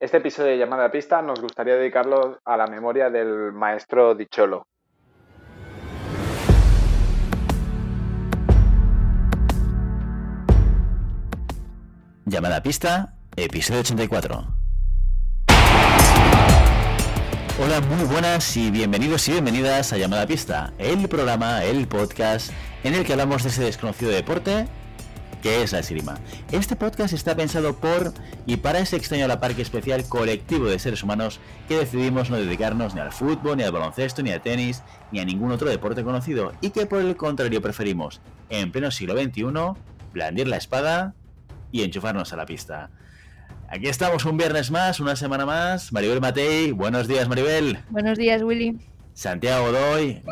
Este episodio de Llamada a Pista nos gustaría dedicarlo a la memoria del maestro Dicholo. Llamada a Pista, episodio 84. Hola, muy buenas y bienvenidos y bienvenidas a Llamada a Pista, el programa, el podcast en el que hablamos de ese desconocido deporte que es la esgrima. Este podcast está pensado por y para ese extraño a la parque especial colectivo de seres humanos que decidimos no dedicarnos ni al fútbol, ni al baloncesto, ni al tenis, ni a ningún otro deporte conocido y que por el contrario preferimos, en pleno siglo XXI, blandir la espada y enchufarnos a la pista. Aquí estamos un viernes más, una semana más. Maribel Matei, buenos días Maribel. Buenos días, Willy. Santiago Godoy.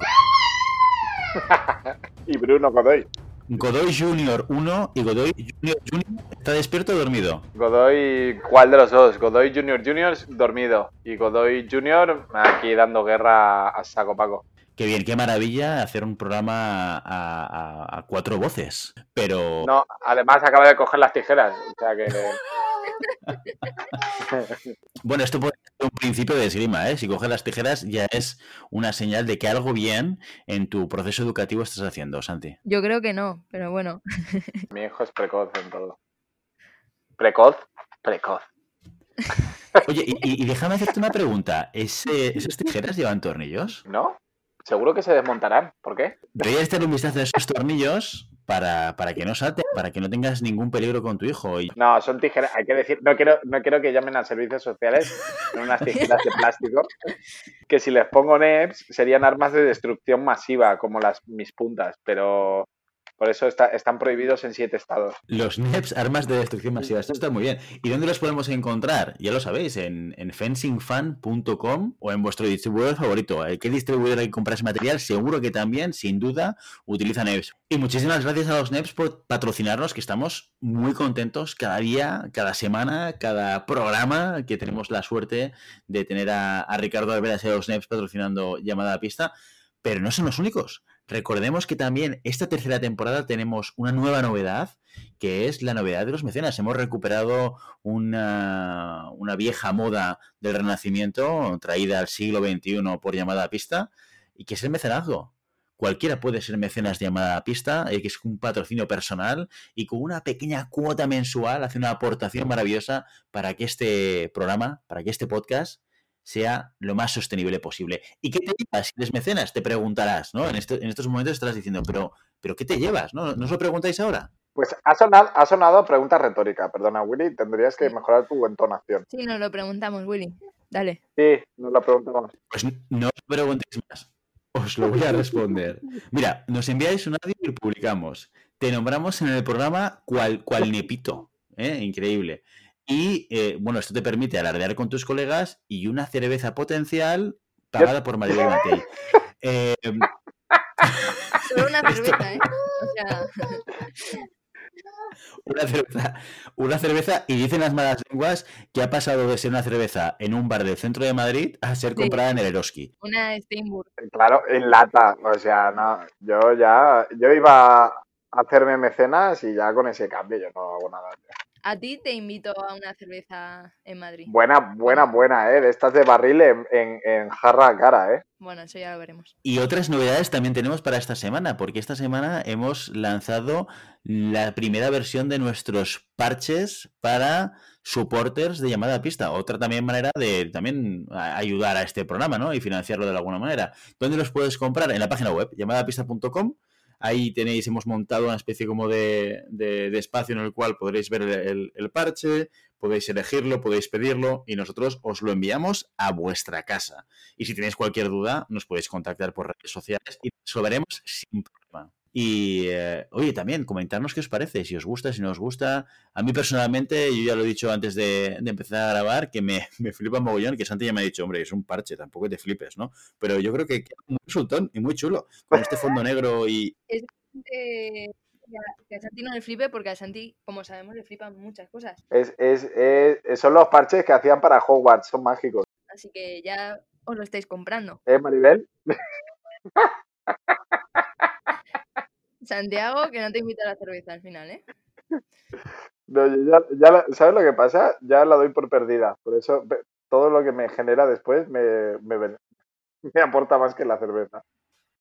y Bruno Godoy. Godoy Junior 1 y Godoy Junior Junior está despierto o dormido. Godoy, ¿cuál de los dos? Godoy Junior Junior dormido y Godoy Junior aquí dando guerra a saco Paco. Qué bien, qué maravilla hacer un programa a, a- a cuatro voces. Pero No, además acaba de coger las tijeras, o sea que bueno, esto puede ser un principio de esgrima, ¿eh? Si coges las tijeras ya es una señal de que algo bien en tu proceso educativo estás haciendo, Santi. Yo creo que no, pero bueno. mi hijo es precoz en todo. ¿Precoz? Precoz. Oye, y, y- y déjame hacerte una pregunta. ¿Ese- ¿Esas tijeras llevan tornillos? ¿No? Seguro que se desmontarán. ¿Por qué? Deberías echarle un vistazo a esos tornillos para, para que no salten, para que no tengas ningún peligro con tu hijo. Y No, son tijeras, hay que decir, no quiero, no quiero que llamen a servicios sociales con unas tijeras de plástico, que si les pongo NEPs serían armas de destrucción masiva, como las mis puntas, pero por eso está- están prohibidos en siete estados. Los NEPs, armas de destrucción masiva, esto está muy bien. ¿Y dónde los podemos encontrar? Ya lo sabéis, en, en fencingfan.com o en vuestro distribuidor favorito. ¿El qué distribuidor hay que comprar ese material? Seguro que también, sin duda, utiliza NEPs. Y muchísimas gracias a los NEPs por patrocinarnos, que estamos muy contentos cada día, cada semana, cada programa que tenemos la suerte de tener a, Ricardo Alveras y a los NEPs patrocinando Llamada a Pista. Pero no son los únicos. Recordemos que también esta tercera temporada tenemos una nueva novedad, que es la novedad de los mecenas. Hemos recuperado una, una vieja moda del Renacimiento, traída al siglo XXI por llamada a pista, y que es el mecenazgo. Cualquiera puede ser mecenas de llamada a pista, eh, que es un patrocinio personal y con una pequeña cuota mensual hace una aportación maravillosa para que este programa, para que este podcast sea lo más sostenible posible. ¿Y qué te llevas si eres mecenas? Te preguntarás, ¿no? En, esto- en estos momentos estarás diciendo, pero, pero ¿qué te llevas? ¿No, ¿No os lo preguntáis ahora? Pues ha sonado, ha sonado pregunta retórica, perdona Willy, tendrías que mejorar tu entonación. Sí, nos lo preguntamos, Willy. Dale. Sí, nos lo preguntamos. Pues no os preguntéis más. Os lo voy a responder. Mira, nos enviáis un audio y lo publicamos. Te nombramos en el programa cual, cual nepito. ¿eh? Increíble. Y eh, bueno, esto te permite alardear con tus colegas y una cerveza potencial pagada por Maribel Matei. Eh, Solo una cerveza, ¿eh? O sea, una cerveza, una cerveza y dicen las malas lenguas que ha pasado de ser una cerveza en un bar del centro de Madrid a ser Sí. comprada en el Eroski. una Steinburg. Claro, en lata, o sea, no, yo ya, yo iba a hacerme mecenas y ya con ese cambio yo no hago nada. A ti te invito a una cerveza en Madrid. Buena, buena, buena, ¿eh? De estas de barril en, en, en jarra cara, ¿eh? Bueno, eso ya lo veremos. Y otras novedades también tenemos para esta semana, porque esta semana hemos lanzado la primera versión de nuestros parches para supporters de llamada a pista. Otra también manera de también ayudar a este programa, ¿no? Y financiarlo de alguna manera. ¿Dónde los puedes comprar? En la página web, llamadapista.com. Ahí tenéis, hemos montado una especie como de, de- espacio en el cual podréis ver el, el- parche, podéis elegirlo, podéis pedirlo y nosotros os lo enviamos a vuestra casa. Y si tenéis cualquier duda, nos podéis contactar por redes sociales y lo veremos sin problema. Y eh, oye, también comentarnos qué os parece, si os gusta, si no os gusta. A mí personalmente, yo ya lo he dicho antes de, de empezar a grabar, que me, me flipa mogollón, que Santi ya me ha dicho, hombre, es un parche, tampoco te flipes, ¿no? Pero yo creo que queda muy resultón y muy chulo, con este fondo negro y... Que a- que a Santi no le flipe porque a Santi, como sabemos, le flipan muchas cosas. Es, es, es- son los parches que hacían para Hogwarts, son mágicos. Así que ya os lo estáis comprando. ¿Eh, Maribel? Santiago, que no te invita a la cerveza al final, ¿eh? No, yo ya, ¿Sabes lo que pasa? Ya la doy por perdida. Por eso todo lo que me genera después me, me, ben- me aporta más que la cerveza.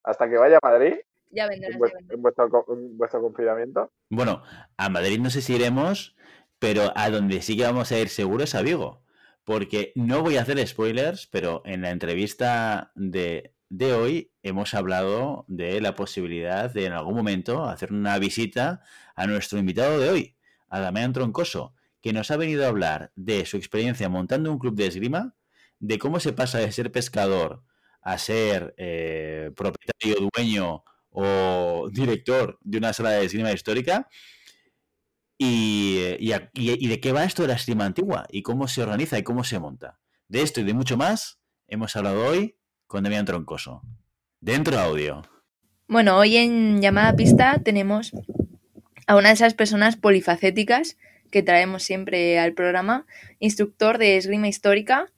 Hasta que vaya a Madrid, Ya en, vendrás, ya en vuestro, en vuestro confinamiento. Bueno, a Madrid no sé si iremos, pero a donde sí que vamos a ir seguro es a Vigo. Porque no voy a hacer spoilers, pero en la entrevista de, de hoy hemos hablado de la posibilidad de en algún momento hacer una visita a nuestro invitado de hoy, a Damián Troncoso, que nos ha venido a hablar de su experiencia montando un club de esgrima, de cómo se pasa de ser pescador a ser eh, propietario, dueño o director de una sala de esgrima histórica y, y de qué va esto de la esgrima antigua y cómo se organiza y cómo se monta. De esto y de mucho más hemos hablado hoy con Damián Troncoso. Dentro audio. Bueno, hoy en llamada pista tenemos a una de esas personas polifacéticas que traemos siempre al programa, instructor de esgrima histórica,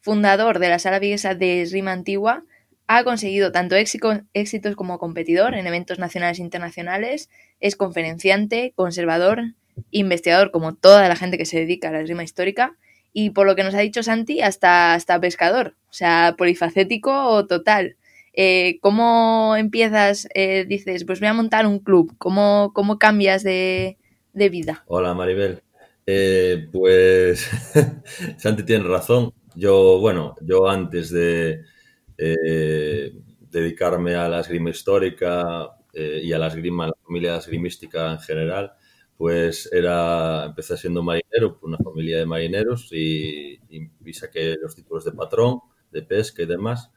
fundador de la sala viguesa de esgrima antigua, ha conseguido tanto éxito- éxitos como competidor en eventos nacionales e internacionales, es conferenciante, conservador, investigador como toda la gente que se dedica a la esgrima histórica y por lo que nos ha dicho Santi, hasta, hasta pescador, o sea, polifacético total. Eh, ¿Cómo empiezas? eh, dices, pues voy a montar un club. ¿Cómo, cómo cambias de, de vida? Hola Maribel. Eh, pues Santi tiene razón. Yo, bueno, yo antes de eh, dedicarme a la esgrima histórica y a la esgrima, a la familia esgrimística en general, pues era, empecé siendo marinero, por una familia de marineros y, y- y saqué los títulos de patrón, de pesca y demás.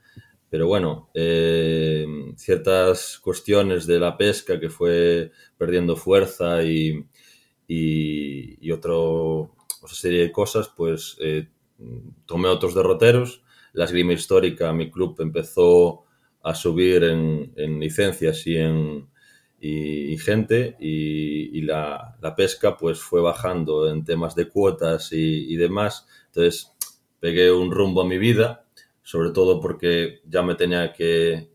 Pero bueno, eh, ciertas cuestiones de la pesca que fue perdiendo fuerza y, y, otro, otra serie de cosas, pues eh, tomé otros derroteros. La esgrima histórica, mi club empezó a subir en, en licencias y en y, gente y, la, la pesca pues fue bajando en temas de cuotas y, y demás. Entonces pegué un rumbo a mi vida, sobre todo porque ya me tenía que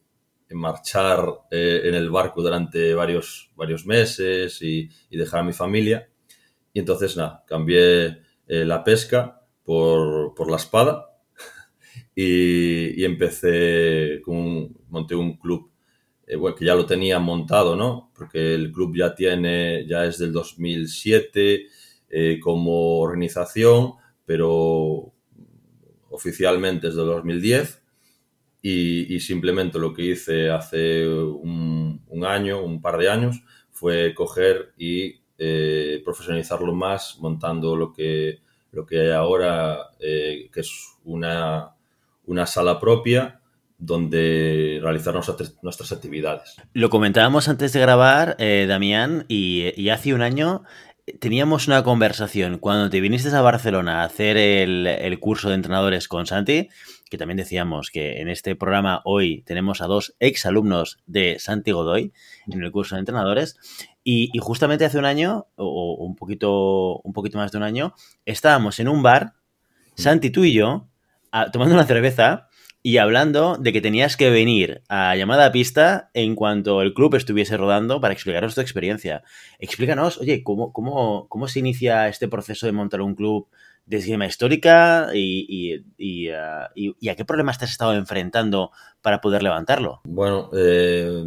marchar eh, en el barco durante varios, varios meses y, y dejar a mi familia. Y entonces, nada, cambié eh, la pesca por, por la espada y, y empecé con monté un club eh, bueno, que ya lo tenía montado, ¿no? Porque el club ya tiene, ya es del 2007 eh, como organización, pero oficialmente es del 2010 y, y simplemente lo que hice hace un, año, un par de años, fue coger y eh, profesionalizarlo más montando lo que, lo que hay ahora, eh, que es una, una sala propia donde realizar nuestras, nuestras actividades. Lo comentábamos antes de grabar, eh, Damián, y hace un año teníamos una conversación cuando te viniste a Barcelona a hacer el, el curso de entrenadores con Santi, que también decíamos que en este programa hoy tenemos a dos exalumnos de Santi Godoy en el curso de entrenadores. Y, justamente hace un año, o, un, poquito, un poquito más de un año, estábamos en un bar, Santi, tú y yo, tomando una cerveza y hablando de que tenías que venir a llamada a pista en cuanto el club estuviese rodando para explicaros tu experiencia. Explícanos, oye, ¿cómo, cómo, cómo se inicia este proceso de montar un club de esgrima histórica y, y- y, ah, y- a qué problemas te has estado enfrentando para poder levantarlo? Bueno, eh,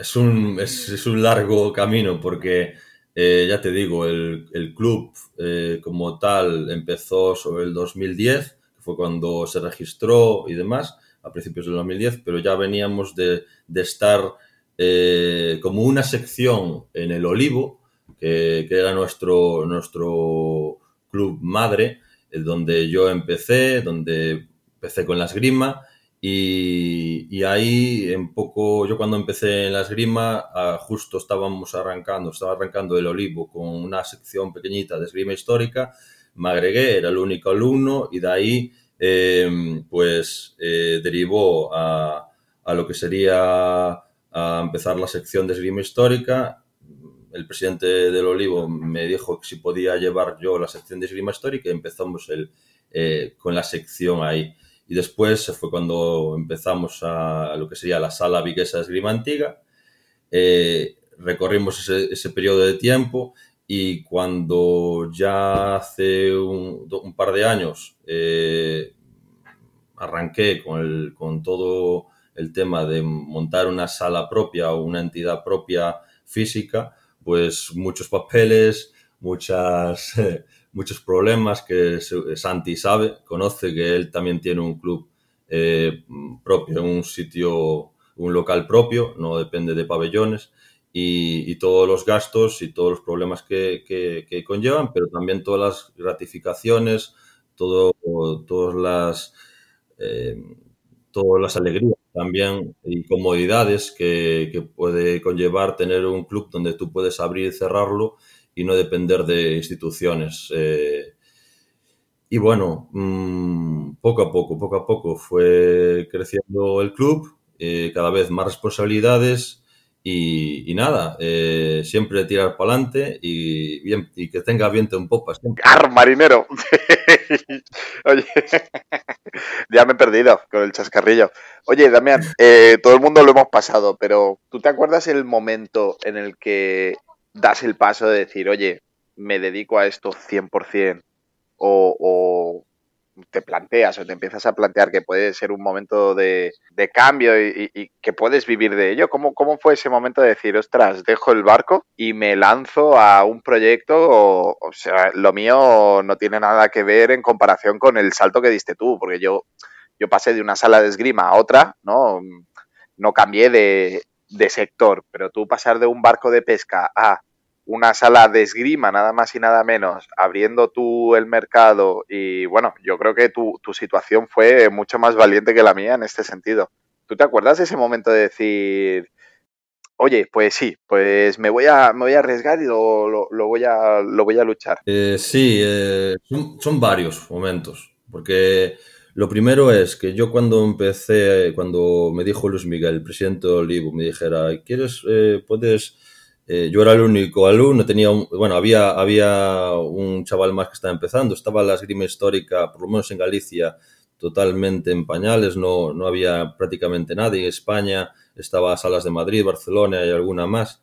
es, un, es, un largo camino porque, eh, ya te digo, el, el club eh, como tal empezó sobre el 2010, que fue cuando se registró y demás, a principios del 2010, pero ya veníamos de, de estar eh, como una sección en el Olivo, que, que era nuestro, nuestro club madre, eh, donde yo empecé, donde empecé con la esgrima y, y ahí en poco, yo cuando empecé en la esgrima, ah, justo estábamos arrancando, estaba arrancando el Olivo con una sección pequeñita de esgrima histórica, me agregué, era el único alumno y de ahí eh, pues eh, derivó a, a lo que sería a empezar la sección de esgrima histórica. El presidente del Olivo me dijo que si podía llevar yo la sección de esgrima histórica y empezamos el, eh, con la sección ahí. Y después fue cuando empezamos a lo que sería la sala viguesa de esgrima antigua. Recorrimos ese, ese periodo de tiempo y cuando ya hace un, par de años eh, arranqué con, el, con todo el tema de montar una sala propia o una entidad propia física, pues muchos papeles, muchas, muchos problemas que Santi sabe, conoce que él también tiene un club eh, propio, un sitio, un local propio, no depende de pabellones. Y, todos los gastos y todos los problemas que, que, conllevan, pero también todas las gratificaciones, todo, todas las eh, todas las alegrías también y comodidades que, que, puede conllevar tener un club donde tú puedes abrir y cerrarlo y no depender de instituciones. Eh, y bueno, mm, poco a poco, poco a poco fue creciendo el club, eh, cada vez más responsabilidades y, nada, eh, siempre tirar para adelante y, bien, y que tenga viento en popa. ¡Car, marinero! Oye, ya me he perdido con el chascarrillo. Oye, Damián, eh, todo el mundo lo hemos pasado, pero ¿tú te acuerdas el momento en el que das el paso de decir, oye, me dedico a esto 100%? O, o te planteas o te empiezas a plantear que puede ser un momento de, cambio y, que puedes vivir de ello, ¿Cómo, ¿cómo fue ese momento de decir, ostras, dejo el barco y me lanzo a un proyecto? O, o, sea, lo mío no tiene nada que ver en comparación con el salto que diste tú, porque yo, yo pasé de una sala de esgrima a otra, ¿no? No cambié de, de sector, pero tú pasar de un barco de pesca a una sala de esgrima, nada más y nada menos, abriendo tú el mercado y bueno, yo creo que tu, situación fue mucho más valiente que la mía en este sentido. ¿Tú te acuerdas de ese momento de decir, oye, pues sí, pues me voy a, me voy a arriesgar y lo, lo, voy, a, lo voy a luchar? Eh, sí, eh, son, varios momentos, porque lo primero es que yo cuando empecé, cuando me dijo Luis Miguel, el presidente de Olivo, me dijera, ¿quieres, eh, puedes eh, yo era el único alumno, tenía bueno, había, había un chaval más que estaba empezando, estaba la esgrima histórica, por lo menos en Galicia, totalmente en pañales, no, no había prácticamente nadie. En España estaba Salas de Madrid, Barcelona y alguna más.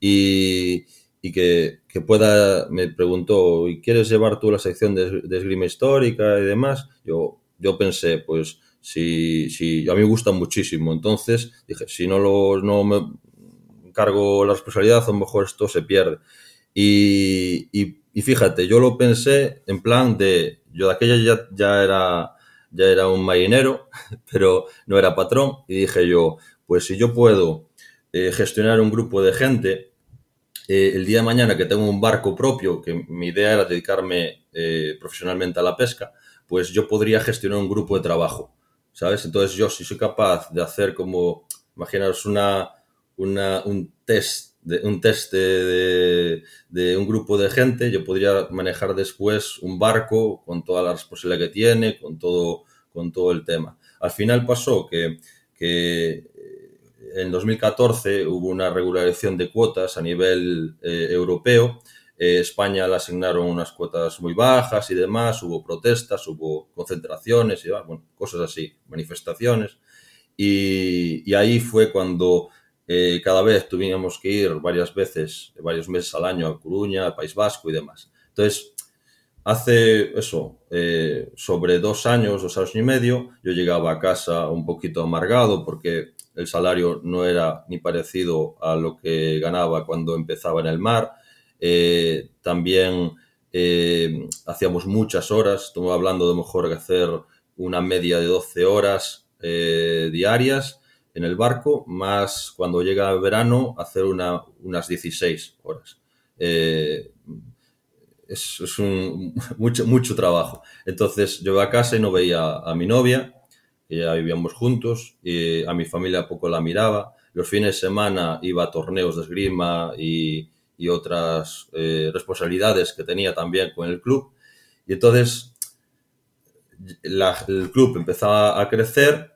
Y, y que, que, pueda, me preguntó, ¿y quieres llevar tú la sección de, de esgrima histórica y demás? Yo, yo pensé, pues, si, si a mí me gusta muchísimo. Entonces dije, si no, lo, no, me, cargo la responsabilidad, a lo mejor esto se pierde. Y, y, fíjate, yo lo pensé en plan de, yo de aquella ya, ya, era, ya era un marinero, pero no era patrón, y dije yo, pues si yo puedo eh, gestionar un grupo de gente, eh, el día de mañana que tengo un barco propio, que mi idea era dedicarme eh, profesionalmente a la pesca, pues yo podría gestionar un grupo de trabajo, ¿sabes? Entonces yo si soy capaz de hacer como, imaginaros una, un test, de, un test de, un grupo de gente, yo podría manejar después un barco con toda la responsabilidad que tiene, con todo, con todo el tema. Al final pasó que, que en 2014 hubo una regularización de cuotas a nivel eh, europeo. Eh, España le asignaron unas cuotas muy bajas y demás, hubo protestas, hubo concentraciones y cosas así, manifestaciones. y, ahí fue cuando eh, cada vez tuvimos que ir varias veces, varios meses al año a Coruña, al País Vasco y demás. Entonces, hace eso, eh, sobre dos años, dos años y medio, yo llegaba a casa un poquito amargado porque el salario no era ni parecido a lo que ganaba cuando empezaba en el mar. Eh, también hacíamos muchas horas, estamos hablando de mejor que hacer una media de 12 horas diarias en el barco, más cuando llega el verano hacer una, unas 16 horas. Eh, es, un, mucho, mucho trabajo. Entonces yo iba a casa y no veía a mi novia, que ya vivíamos juntos, y a mi familia poco la miraba. Los fines de semana iba a torneos de esgrima y, y otras eh, responsabilidades que tenía también con el club. Y entonces el club empezaba a crecer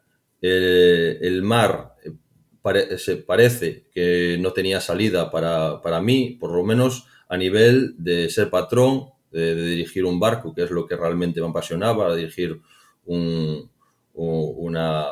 eh, el mar eh, se parece que no tenía salida para, para, mí, por lo menos a nivel de ser patrón, de, dirigir un barco, que es lo que realmente me apasionaba, dirigir un, una,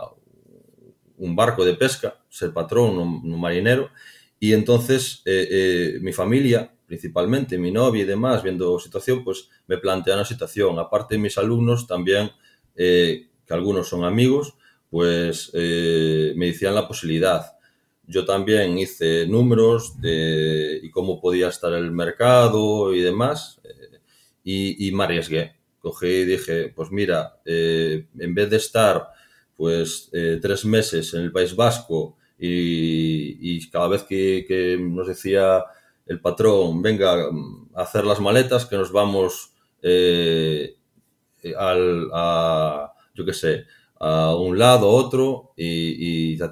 un barco de pesca, ser patrón, un, marinero. Y entonces eh, mi familia principalmente mi novia y demás, viendo situación, pues me plantean la situación. Aparte, mis alumnos también, eh, que algunos son amigos, pues eh, me decían la posibilidad. Yo también hice números de y cómo podía estar el mercado y demás, eh, y, y, me arriesgué. Cogí y dije, pues mira, en vez de estar pues tres meses en el País Vasco y, cada vez que, nos decía el patrón, venga a hacer las maletas que nos vamos eh, al, a, yo qué sé, a un lado, otro, y, a,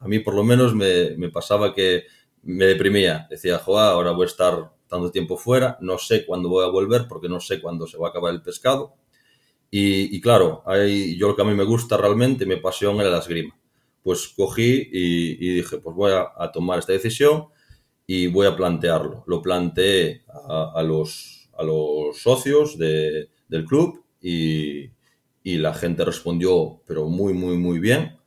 a mí por lo menos me, pasaba que me deprimía. Decía, joa, ahora voy a estar tanto tiempo fuera, no sé cuándo voy a volver porque no sé cuándo se va a acabar el pescado. Y, claro, hay, yo lo que a mí me gusta realmente, mi pasión era la esgrima. Pues cogí y, dije, pues voy a, a tomar esta decisión y voy a plantearlo. Lo planteé a, a, los, a los socios de, del club y, y, la gente respondió, pero muy, muy, muy bien.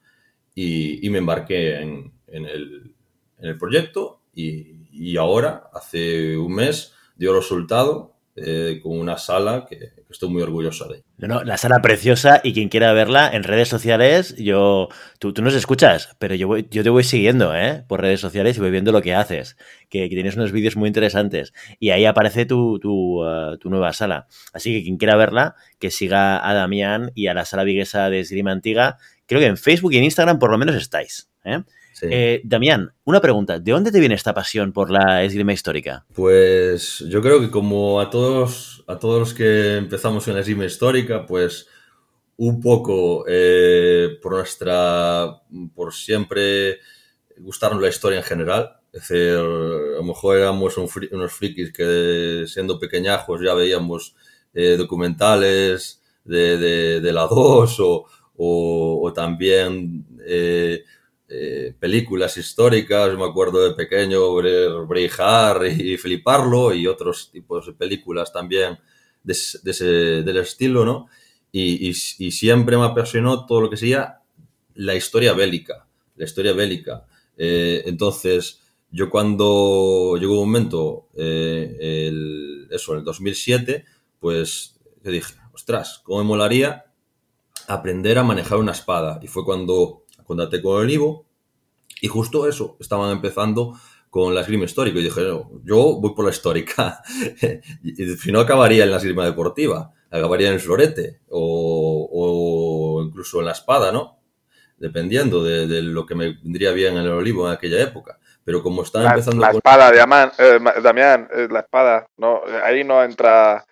Y, me embarqué en, el, en, el, proyecto y, ahora, hace un mes, dio resultado eh, con una sala que, estoy muy orgulloso de. No, no, la sala preciosa y quien quiera verla en redes sociales, yo, tú, tú nos escuchas, pero yo, voy, yo te voy siguiendo ¿eh? por redes sociales y voy viendo lo que haces, que, tienes unos vídeos muy interesantes y ahí aparece tu, tu, uh, tu, nueva sala. Así que quien quiera verla, que siga a Damián y a la sala viguesa de Esgrima Antiga. Creo que en Facebook y en Instagram por lo menos estáis. ¿eh? Sí. Eh, Damián, una pregunta. ¿De dónde te viene esta pasión por la esgrima histórica? Pues yo creo que como a todos, a todos los que empezamos en la esgrima histórica, pues un poco eh, por nuestra, por siempre gustarnos la historia en general. Es decir, a lo mejor éramos un fri unos frikis que siendo pequeñajos ya veíamos eh, documentales de, de, de, la 2 o, o, o también eh, películas históricas, me acuerdo de pequeño Braveheart y fliparlo y otros tipos de películas también de, ese, del estilo, ¿no? Y, siempre me apasionó todo lo que sea la historia bélica, la historia bélica. Eh, entonces, yo cuando llegó un momento, eh, eso, en el 2007, pues yo dije, ostras, ¿cómo me molaría aprender a manejar una espada? Y fue cuando con el Ivo y justo eso, estaban empezando con la esgrima histórica y dije, no, yo voy por la histórica. y si no acabaría en la esgrima deportiva, acabaría en el florete o, o incluso en la espada, ¿no? Dependiendo de, de, lo que me vendría bien en el olivo en aquella época. Pero como están la, empezando... La con... espada, Damián, eh, Damián, la espada, no, ahí no entra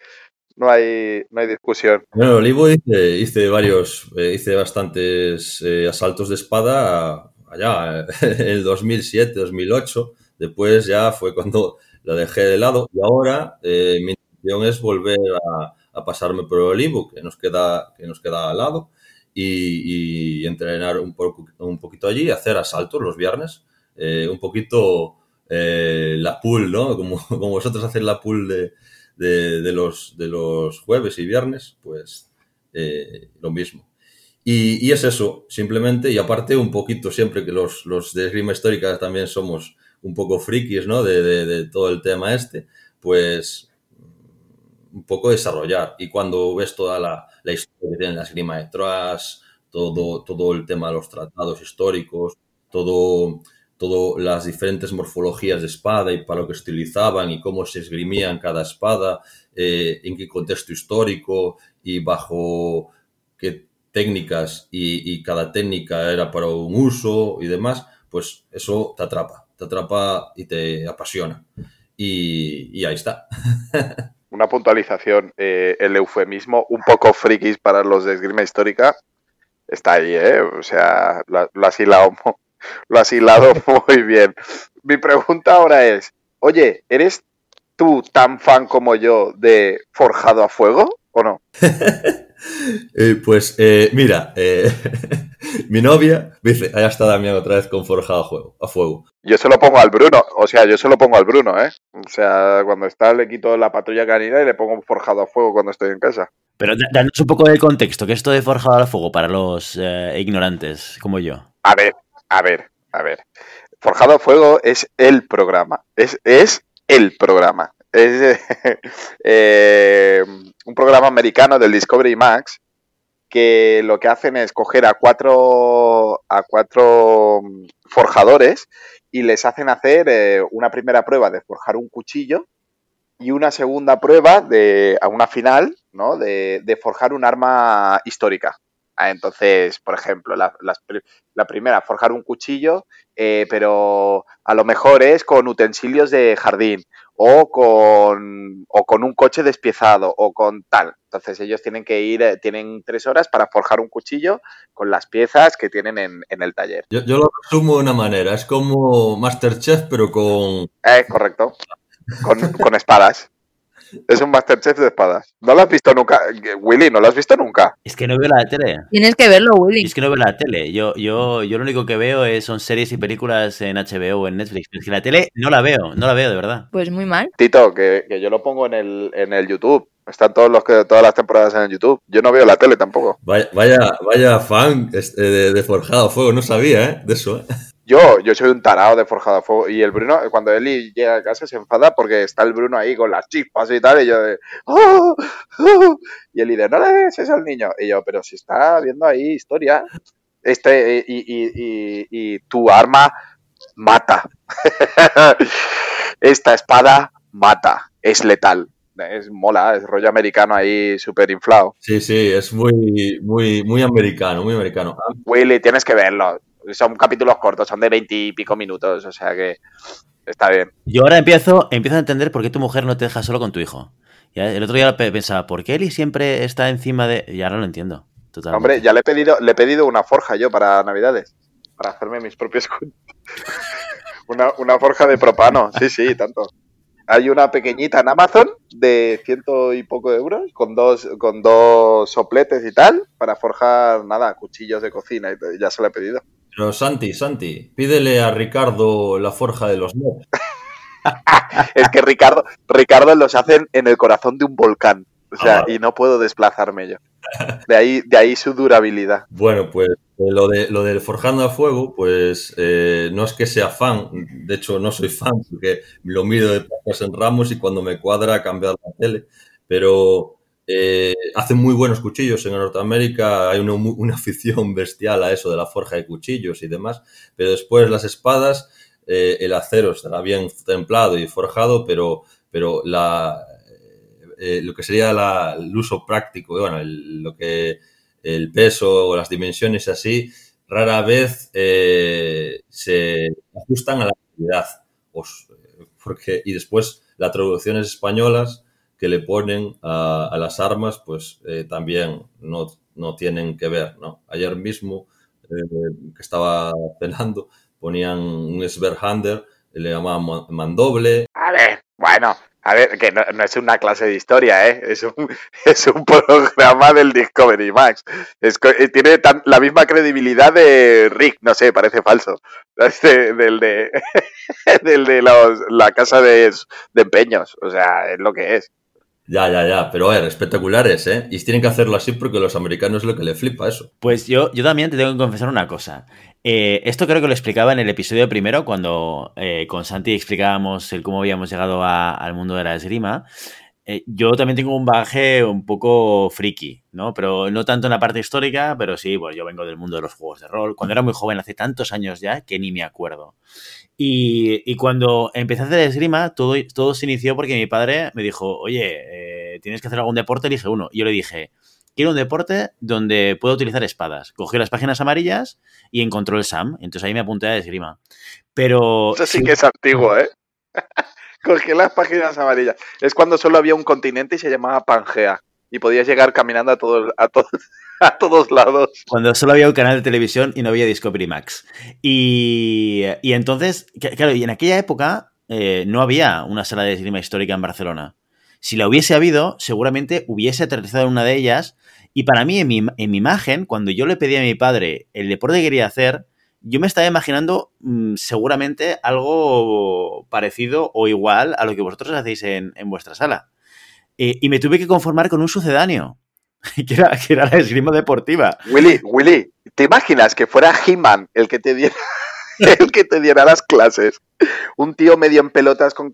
no hay, no hay discusión. Bueno, Olivo hice, hice varios, eh, hice bastantes eh, asaltos de espada allá, en el 2007, 2008. Después ya fue cuando la dejé de lado y ahora eh, mi intención es volver a, pasarme por Olivo, que nos queda, que nos queda al lado, y, entrenar un, poco, un poquito allí, hacer asaltos los viernes, eh, un poquito la pool, ¿no? Como, como vosotros hacéis la pool de, de, los, de los jueves y viernes, pues eh, lo mismo. Y, es eso, simplemente, y aparte un poquito siempre que los, los de esgrima histórica también somos un poco frikis, ¿no? De, todo el tema este, pues un poco desarrollar. Y cuando ves toda la, la historia que tiene la esgrima de Troas, todo, todo el tema de los tratados históricos, todo, todas las diferentes morfologías de espada y para lo que se utilizaban y cómo se esgrimían cada espada, eh, en qué contexto histórico y bajo qué técnicas y, cada técnica era para un uso y demás, pues eso te atrapa, te atrapa y te apasiona. Y, ahí está. Una puntualización, eh, el eufemismo un poco frikis para los de esgrima histórica está ahí, ¿eh? O sea, lo, lo hilado lo has hilado muy bien. Mi pregunta ahora es, oye, ¿eres tú tan fan como yo de Forjado a Fuego o no? eh, pues eh, mira, eh, mi novia dice, allá está Damián otra vez con Forjado a, juego, a Fuego. Yo se lo pongo al Bruno, o sea, yo se lo pongo al Bruno, ¿eh? O sea, cuando está le quito la patrulla canina y le pongo Forjado a Fuego cuando estoy en casa. Pero danos un poco de contexto, ¿qué es esto de Forjado a Fuego para los eh, ignorantes como yo? A ver, a ver, a ver. Forjado a Fuego es el programa. Es, es el programa. Es eh, un programa americano del Discovery Max que lo que hacen es coger a cuatro, a cuatro forjadores y les hacen hacer eh, una primera prueba de forjar un cuchillo y una segunda prueba de, a una final, ¿no? De, de forjar un arma histórica. Ah, entonces, por ejemplo, la, primera, forjar un cuchillo, eh, pero a lo mejor es con utensilios de jardín o con, o con un coche despiezado o con tal. Entonces ellos tienen que ir, eh, tienen tres horas para forjar un cuchillo con las piezas que tienen en, en el taller. Yo, yo lo resumo de una manera. Es como Masterchef, pero con... Eh, correcto. Con, con espadas. Es un Masterchef de espadas. ¿No lo has visto nunca? Willy, ¿no lo has visto nunca? Es que no veo la tele. Tienes que verlo, Willy. Es que no veo la tele. Yo, yo, yo lo único que veo es, son series y películas en HBO o en Netflix. Es que la tele no la veo, no la veo de verdad. Pues muy mal. Tito, que, que yo lo pongo en el, en el YouTube. Están todos los que, todas las temporadas en el YouTube. Yo no veo la tele tampoco. Vaya, vaya, vaya fan este, de, de Forjado a Fuego. No sabía, ¿eh? De eso, ¿eh? Yo, yo soy un tarado de Forjado a Fuego. Y el Bruno, cuando Eli llega a casa, se enfada porque está el Bruno ahí con las chispas y tal. Y yo de. "Oh, oh". Y Eli de, no le des eso al niño. Y yo, pero si está viendo ahí historia. Este, y, y, y, y tu arma mata. Esta espada mata. Es letal. Es mola, es rollo americano ahí súper inflado. Sí, sí, es muy, muy, muy americano, muy americano. Willy, tienes que verlo. Son capítulos cortos, son de veintipico minutos, o sea que está bien. Yo ahora empiezo, empiezo a entender por qué tu mujer no te deja solo con tu hijo. Ya, el otro día pe- pensaba, ¿por qué Eli siempre está encima de...? Y ahora lo entiendo. Totalmente. Hombre, ya le he pedido, le he pedido una forja yo para Navidades, para hacerme mis propios una, una forja de propano, sí, sí, tanto. Hay una pequeñita en Amazon de ciento y poco euros con dos, con dos sopletes y tal para forjar, nada, cuchillos de cocina y ya se lo he pedido. Pero Santi, Santi, pídele a Ricardo la forja de los mobs. Es que Ricardo, Ricardo los hacen en el corazón de un volcán. O sea, Ah. y no puedo desplazarme yo. De ahí, de ahí su durabilidad. Bueno, pues eh, lo, de, lo del Forjando a Fuego, pues eh, no es que sea fan, de hecho no soy fan porque lo miro de pasas en ramos y cuando me cuadra cambiar la tele, pero eh, hacen muy buenos cuchillos en Norteamérica, hay una, afición bestial a eso de la forja de cuchillos y demás, pero después las espadas, eh, el acero estará bien templado y forjado, pero, pero eh, lo que sería el uso práctico, bueno, el- lo que el peso o las dimensiones así, rara vez se ajustan a la realidad. Porque, y después las traducciones españolas que le ponen a, a las armas, pues eh, también no, no tienen que ver. ¿no? Ayer mismo, eh, que estaba cenando, ponían un Sverhander, le llamaban ma- mandoble, A ver, bueno, a ver, que no, no es una clase de historia, ¿eh? Es un, es un programa del Discovery Max. Es, eh, tiene tan- la misma credibilidad de Rick, no sé, parece falso. Este, del de, del de los, la casa de, de empeños, o sea, es lo que es. Ya, ya, ya, pero a ver, espectaculares, ¿eh? Y tienen que hacerlo así porque los americanos es lo que le flipa eso. Pues yo, yo también te tengo que confesar una cosa. Eh, esto creo que lo explicaba en el episodio primero, cuando eh, con Santi explicábamos el cómo habíamos llegado a- al mundo de la esgrima. Eh, yo también tengo un bagaje un poco friki, ¿no? Pero no tanto en la parte histórica, pero sí, pues yo vengo del mundo de los juegos de rol. Cuando era muy joven, hace tantos años ya, que ni me acuerdo. Y, y cuando empecé a hacer esgrima, todo, todo se inició porque mi padre me dijo, oye, eh, tienes que hacer algún deporte, elige uno. Y yo le dije, quiero un deporte donde pueda utilizar espadas. Cogió las páginas amarillas y encontró el SAM. Entonces ahí me apunté a esgrima. Pero... Eso sí que es antiguo, ¿eh? Cogí las páginas amarillas. Es cuando solo había un continente y se llamaba Pangea. Y podías llegar caminando a todos, a todos, a todos lados. Cuando solo había un canal de televisión y no había Discovery Max. Y, y entonces, claro, y en aquella época eh, no había una sala de esgrima histórica en Barcelona. Si la hubiese habido, seguramente hubiese aterrizado en una de ellas. Y para mí, en mi, en mi imagen, cuando yo le pedí a mi padre el deporte que quería hacer, yo me estaba imaginando mm, seguramente algo parecido o igual a lo que vosotros hacéis en, en vuestra sala. Eh, y me tuve que conformar con un sucedáneo, que era, que era la esgrima deportiva. Willy, Willy, ¿te imaginas que fuera He-Man el que te diera el que te diera las clases. Un tío medio en pelotas con,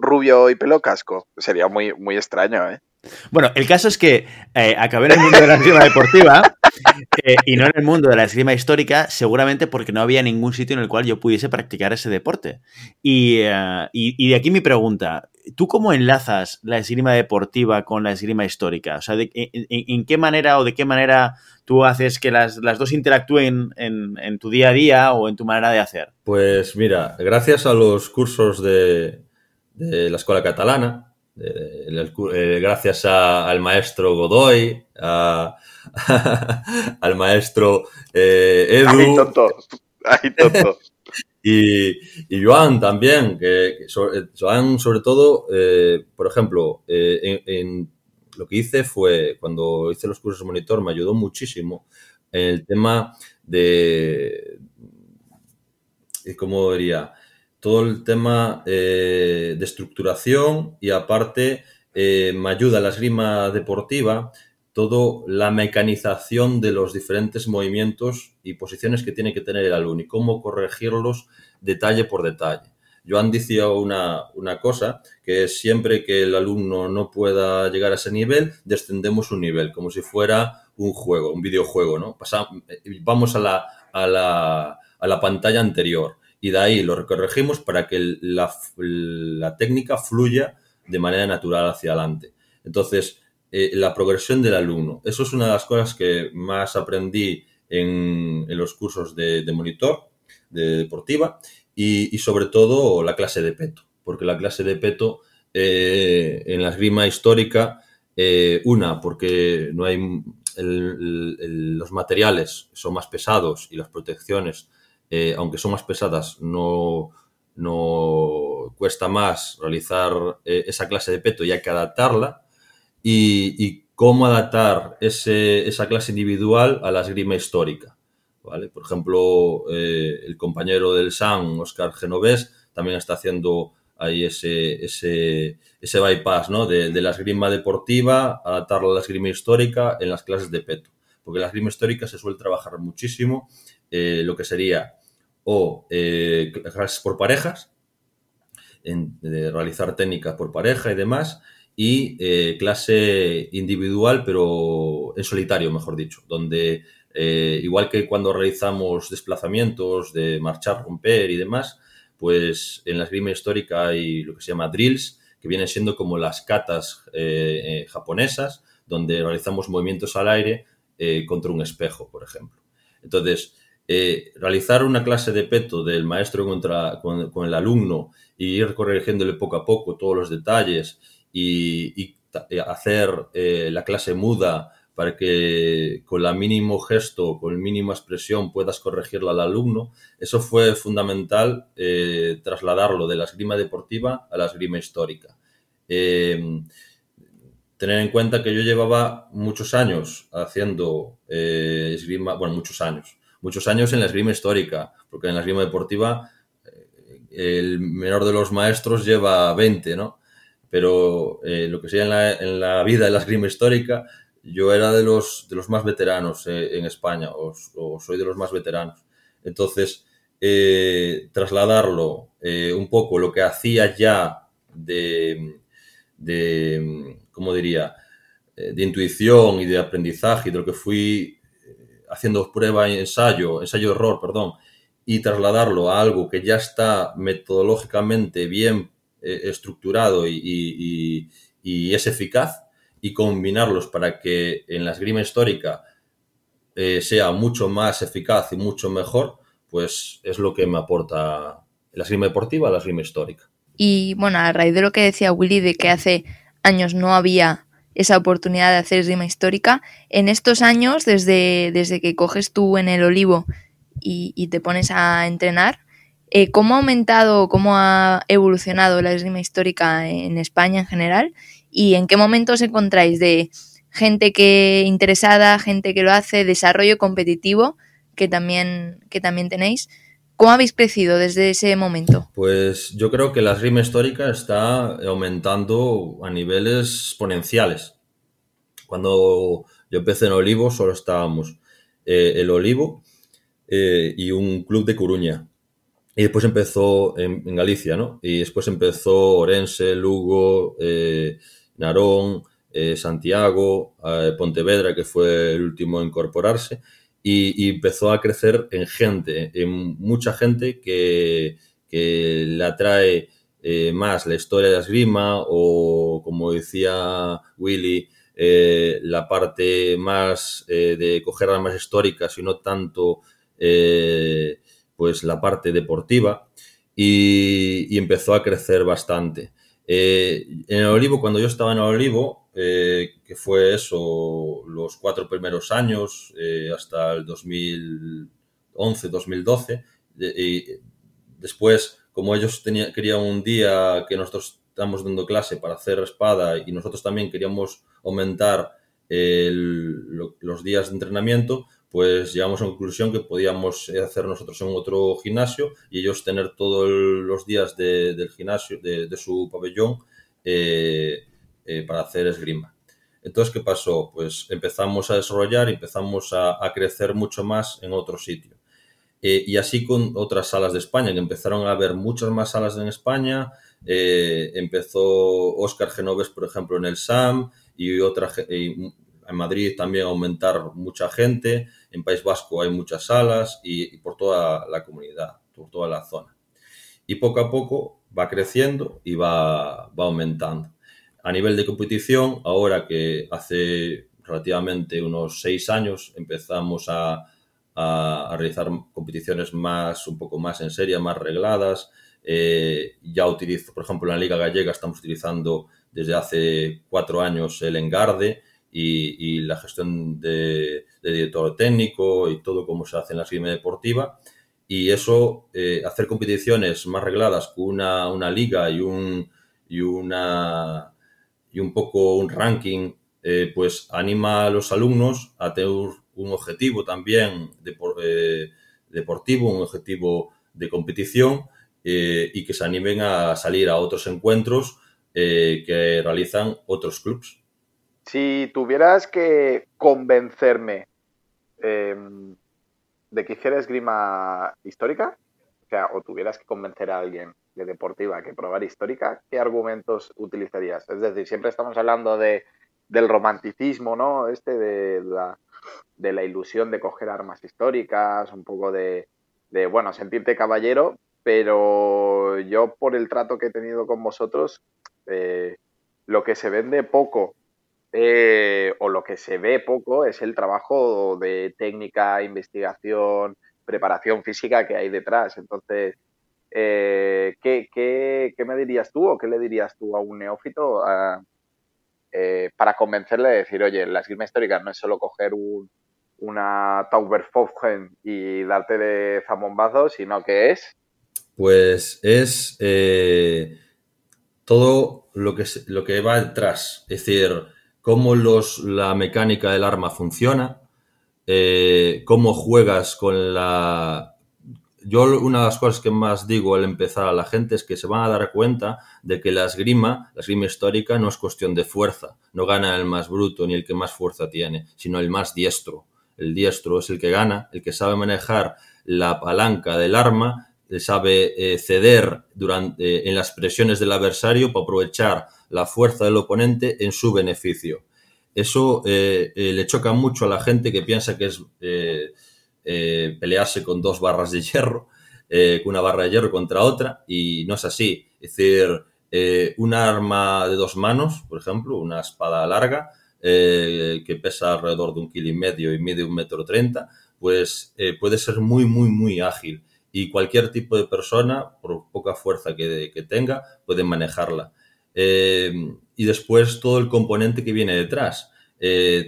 rubio y pelo casco. Sería muy, muy extraño, ¿eh? Bueno, el caso es que eh, acabé en el mundo de la esgrima deportiva eh, y no en el mundo de la esgrima histórica, seguramente porque no había ningún sitio en el cual yo pudiese practicar ese deporte. Y, eh, de aquí mi pregunta, ¿tú cómo enlazas la esgrima deportiva con la esgrima histórica? O sea, en, qué manera o de qué manera tú haces que las, dos interactúen en, tu día a día o en tu manera de hacer? Pues mira, gracias a los cursos de la Escuela Catalana, eh, gracias al maestro Godoy, al maestro eh, Edu. y, y, Joan también, que, Joan sobre todo, eh, por ejemplo, en, lo que hice fue, cuando hice los cursos de monitor, me ayudó muchísimo en el tema de, ¿cómo diría? Todo el tema eh, de estructuración y aparte eh, me ayuda la esgrima deportiva, toda la mecanización de los diferentes movimientos y posiciones que tiene que tener el alumno y cómo corregirlos detalle por detalle. Joan decía una, una cosa, que siempre que el alumno no pueda llegar a ese nivel, descendemos un nivel, como si fuera un juego, un videojuego, ¿no? Pasamos, eh, vamos a la, a la, a la pantalla anterior y de ahí lo corregimos para que la, técnica fluya de manera natural hacia adelante. Entonces, eh, la progresión del alumno, eso es una de las cosas que más aprendí en, los cursos de, monitor, de deportiva, y, sobre todo la clase de peto, porque la clase de peto eh, en la esgrima histórica, eh, una, porque no hay los materiales son más pesados y las protecciones eh, aunque son más pesadas, no, no cuesta más realizar eh, esa clase de peto y hay que adaptarla. Y, cómo adaptar esa clase individual a la esgrima histórica. ¿vale? Por ejemplo, eh, el compañero del SAN, Oscar Genovés, también está haciendo ahí ese, ese, ese bypass ¿no? de, de, la esgrima deportiva, adaptarla a la esgrima histórica en las clases de peto. Porque la esgrima histórica se suele trabajar muchísimo lo que sería o eh, clases por parejas, realizar técnicas por pareja y demás, y eh, clase individual, pero en solitario, mejor dicho, donde eh, igual que cuando realizamos desplazamientos de marchar, romper y demás, pues en la esgrima histórica hay lo que se llama drills, que vienen siendo como las katas japonesas, donde realizamos movimientos al aire contra un espejo, por ejemplo. Entonces, eh, realizar una clase de peto del maestro contra, con, el alumno y ir corrigiéndole poco a poco todos los detalles y, eh, hacer eh, la clase muda para que con la mínimo gesto, con la mínima expresión puedas corregirla al alumno, eso fue fundamental trasladarlo de la esgrima deportiva a la esgrima histórica. tener en cuenta que yo llevaba muchos años haciendo esgrima, bueno, muchos años, muchos años en la esgrima histórica, porque en la esgrima deportiva eh, el menor de los maestros lleva 20, ¿no? Pero eh, lo que sea en la, en la, vida de la esgrima histórica, yo era de los, de los más veteranos eh, en España, o, soy de los más veteranos. Entonces, trasladarlo un poco lo que hacía ya de, de ¿cómo diría?, de intuición y de aprendizaje y de lo que fui haciendo prueba y ensayo, ensayo-error, perdón, y trasladarlo a algo que ya está metodológicamente bien eh, estructurado y, es eficaz, y combinarlos para que en la esgrima histórica eh, sea mucho más eficaz y mucho mejor, pues es lo que me aporta la esgrima deportiva la esgrima histórica. Y bueno, a raíz de lo que decía Willy de que hace años no había esa oportunidad de hacer esgrima histórica. En estos años, desde, desde que coges tú en el olivo y, te pones a entrenar, eh, ¿cómo ha aumentado, cómo ha evolucionado la esgrima histórica en España en general? ¿Y en qué momento os encontráis de gente que interesada, gente que lo hace, desarrollo competitivo que también, que también tenéis? ¿Cómo habéis crecido desde ese momento? Pues yo creo que la esgrima histórica está aumentando a niveles exponenciales. Cuando yo empecé en Olivo solo estábamos eh, el Olivo eh, y un club de Coruña. y después empezó en, Galicia, ¿no? Y después empezó Orense, Lugo, eh, Narón, Santiago, Pontevedra, que fue el último a incorporarse, y, empezó a crecer en gente, en mucha gente que, que le atrae eh, más la historia de la esgrima o, como decía Willy, eh, la parte más eh, de coger armas históricas y no tanto pues la parte deportiva y, y, empezó a crecer bastante. en el Olivo, cuando yo estaba en el Olivo, que fue eso, los cuatro primeros años, hasta el 2011, 2012, y después como ellos tenía, querían un día que nosotros estamos dando clase para hacer espada y nosotros también queríamos aumentar el, los días de entrenamiento, pues llegamos a la conclusión que podíamos hacer nosotros en otro gimnasio y ellos tener todos los días de, del gimnasio, de, de su pabellón, eh, eh, para hacer esgrima. Entonces, ¿qué pasó? Pues empezamos a desarrollar empezamos a, crecer mucho más en otro sitio. Eh, y así con otras salas de España, que empezaron a haber muchas más salas en España. Eh, empezó Óscar Genoves, por ejemplo, en el SAM y otra en Madrid también aumentar mucha gente. En País Vasco hay muchas salas y, por toda la comunidad, por toda la zona. Y poco a poco va creciendo y va aumentando. A nivel de competición, ahora que hace relativamente unos seis años empezamos a, a, realizar competiciones más, un poco más en serie, más regladas. Eh, ya utilizo, por ejemplo, en la Liga Gallega estamos utilizando desde hace cuatro años el engarde y, y la gestión de, director técnico y todo como se hace en la esgrima deportiva. Y eso, eh, hacer competiciones más regladas una, una liga y un, y, una, y un poco un ranking, eh, pues anima a los alumnos a tener un objetivo también eh, deportivo, un objetivo de competición eh, y que se animen a salir a otros encuentros que realizan otros clubes. Si tuvieras que convencerme em, de que hiciera esgrima histórica, o sea, o tuvieras que convencer a alguien de deportiva que probar histórica, ¿qué argumentos utilizarías? Es decir, siempre estamos hablando de, del romanticismo, ¿no? Este de la, de la ilusión de coger armas históricas, un poco de, de, bueno, sentirte caballero, pero yo por el trato que he tenido con vosotros, eh, lo que se vende poco eh, o lo que se ve poco es el trabajo de técnica, investigación, preparación física que hay detrás. Entonces, eh, ¿qué, me dirías tú o qué le dirías tú a un neófito eh, para convencerle de decir, oye, la esgrima histórica no es solo coger un, una Tauberfauchen y darte de zamombazo, sino que es... Pues es eh, todo lo que, lo que va detrás, es decir, cómo los, la mecánica del arma funciona, cómo juegas con la, yo una de las cosas que más digo al empezar a la gente es que se van a dar cuenta de que la esgrima, la esgrima histórica, no es cuestión de fuerza. No gana el más bruto ni el que más fuerza tiene, sino el más diestro. El diestro es el que gana, el que sabe manejar la palanca del arma, sabe eh, ceder durante, eh, en las presiones del adversario para aprovechar la fuerza del oponente en su beneficio. Eso eh, le choca mucho a la gente que piensa que es eh, pelearse con dos barras de hierro, eh, una barra de hierro contra otra, y no es así. Es decir, eh, un arma de dos manos, por ejemplo, una espada larga, eh, que pesa alrededor de un kilo y medio y mide un metro treinta, pues puede ser muy, muy, muy ágil. Y cualquier tipo de persona, por poca fuerza que, tenga, puede manejarla. Y después todo el componente que viene detrás,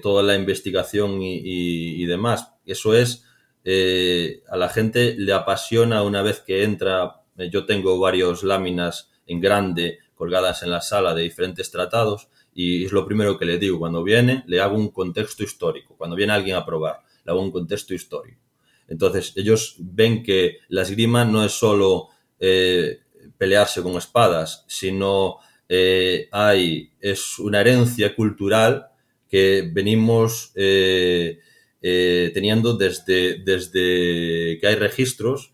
toda la investigación y demás. Eso es eh, a la gente le apasiona una vez que entra. Eh, yo tengo varios láminas en grande colgadas en la sala de diferentes tratados y es lo primero que le digo. Cuando viene, le hago un contexto histórico. Cuando viene alguien a probar, le hago un contexto histórico. Entonces, ellos ven que la esgrima no es solo eh, pelearse con espadas, sino hay, es una herencia cultural que venimos eh, teniendo desde, desde que hay registros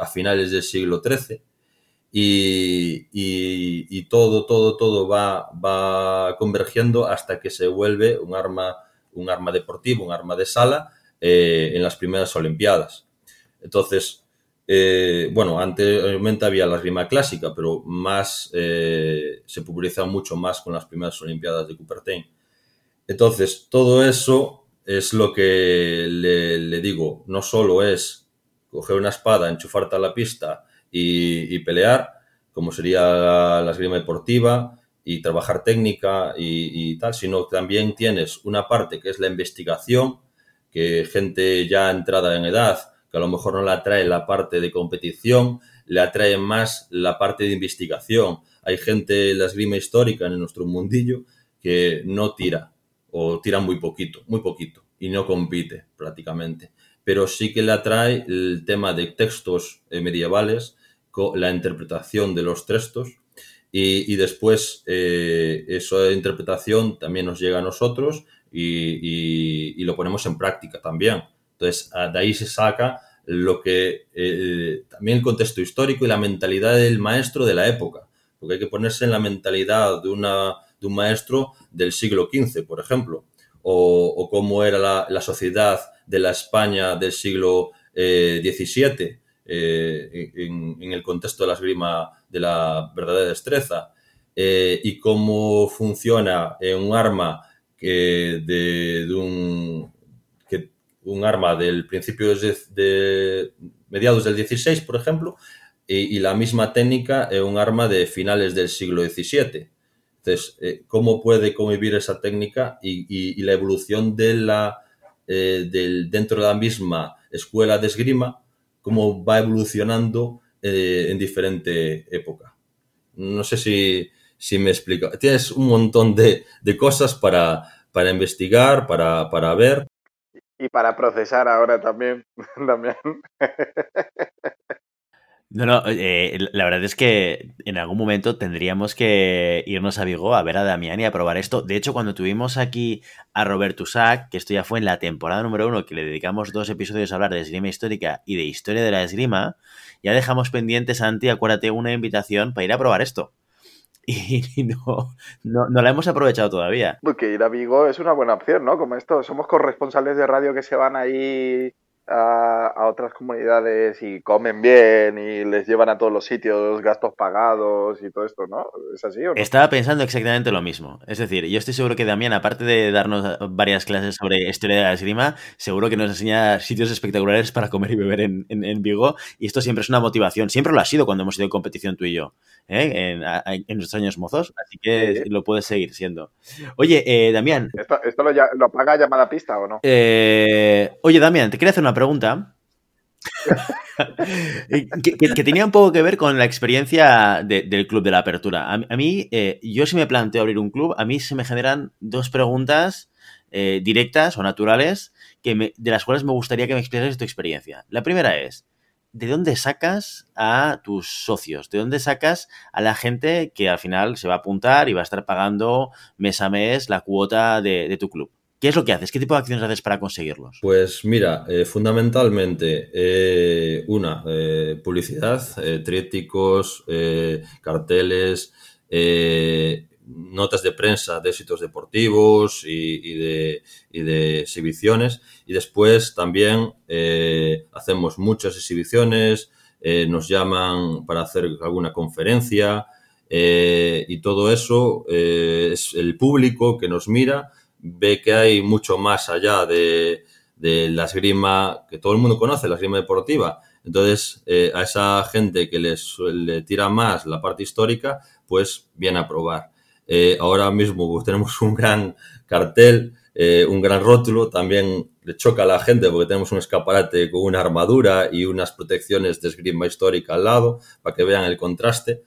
a finales del siglo XIII y, todo, todo, todo va, va convergiendo hasta que se vuelve un arma, un arma deportiva, un arma de sala eh, en las primeras Olimpiadas. Entonces, eh, bueno, anteriormente había la rima clásica, pero más eh, se publicaba mucho más con las primeras Olimpiadas de Coubertin. Entonces, todo eso es lo que le, digo, no solo es coger una espada, enchufarte a la pista, y, pelear, como sería la, esgrima deportiva y trabajar técnica y, tal, sino también tienes una parte que es la investigación, que gente ya entrada en edad, que a lo mejor no le atrae la parte de competición, le atrae más la parte de investigación. Hay gente en la esgrima histórica en nuestro mundillo que no tira o tira muy poquito, muy poquito y no compite prácticamente. Pero sí que le atrae el tema de textos eh, medievales la interpretación de los textos y, después eh, esa interpretación también nos llega a nosotros y, lo ponemos en práctica también. Entonces, de ahí se saca lo que eh, también el contexto histórico y la mentalidad del maestro de la época, porque hay que ponerse en la mentalidad de, una, de un maestro del siglo XV, por ejemplo, o, cómo era la, sociedad de la España del siglo XVII eh, eh, en, el contexto de la esgrima de la verdadera destreza eh, y cómo funciona un arma que de, un, un arma del principio de, mediados del 16, por ejemplo, y, la misma técnica en un arma de finales del siglo XVII. Eh, ¿cómo puede convivir esa técnica y, la evolución del, dentro de la misma escuela de esgrima cómo va evolucionando eh, en diferente época. No sé si, si, me explico. Tienes un montón de, cosas para, para investigar, para, para, ver. Y para procesar ahora también, también. No, no, eh, la verdad es que en algún momento tendríamos que irnos a Vigo a ver a Damián y a probar esto. De hecho, cuando tuvimos aquí a Robert Usac, que esto ya fue en la temporada número uno, que le dedicamos dos episodios a hablar de esgrima histórica y de historia de la esgrima, ya dejamos pendiente, Santi, acuérdate, una invitación para ir a probar esto. Y no, no, no la hemos aprovechado todavía. Porque ir a Vigo es una buena opción, ¿no? Como esto, somos corresponsales de radio que se van ahí a, otras comunidades y comen bien y les llevan a todos los sitios gastos pagados y todo esto, ¿no? ¿Es así o no? Estaba pensando exactamente lo mismo. Es decir, yo estoy seguro que Damián, aparte de darnos varias clases sobre historia de la esgrima, seguro que nos enseña sitios espectaculares para comer y beber en, en, Vigo y esto siempre es una motivación. Siempre lo ha sido cuando hemos ido en competición tú y yo, ¿eh? en, en, nuestros años mozos, así que lo puedes seguir siendo. Oye, eh, Damián. ¿Esto, esto lo, lo, paga llamada pista o no? Eh, oye, Damián, te quería hacer una pregunta que, tenía un poco que ver con la experiencia del club de la apertura. A, mí, eh, yo si me planteo abrir un club, a mí se me generan dos preguntas eh, directas o naturales que de las cuales me gustaría que me explicases tu experiencia. La primera es, ¿de dónde sacas a tus socios? ¿De dónde sacas a la gente que al final se va a apuntar y va a estar pagando mes a mes la cuota de tu club? ¿Qué es lo que haces? ¿Qué tipo de acciones haces para conseguirlos? Pues mira, eh, fundamentalmente, eh, una, eh, publicidad, trípticos, carteles, notas de prensa de éxitos deportivos y, de, y, de, exhibiciones. Y después también hacemos muchas exhibiciones, nos llaman para hacer alguna conferencia y todo eso es el público que nos mira ve que hay mucho más allá de, la esgrima que todo el mundo conoce, la esgrima deportiva. Entonces, eh, a esa gente que les, le tira más la parte histórica, pues viene a probar. Eh, ahora mismo pues, tenemos un gran cartel, eh, un gran rótulo, también le choca a la gente porque tenemos un escaparate con una armadura y unas protecciones de esgrima histórica al lado para que vean el contraste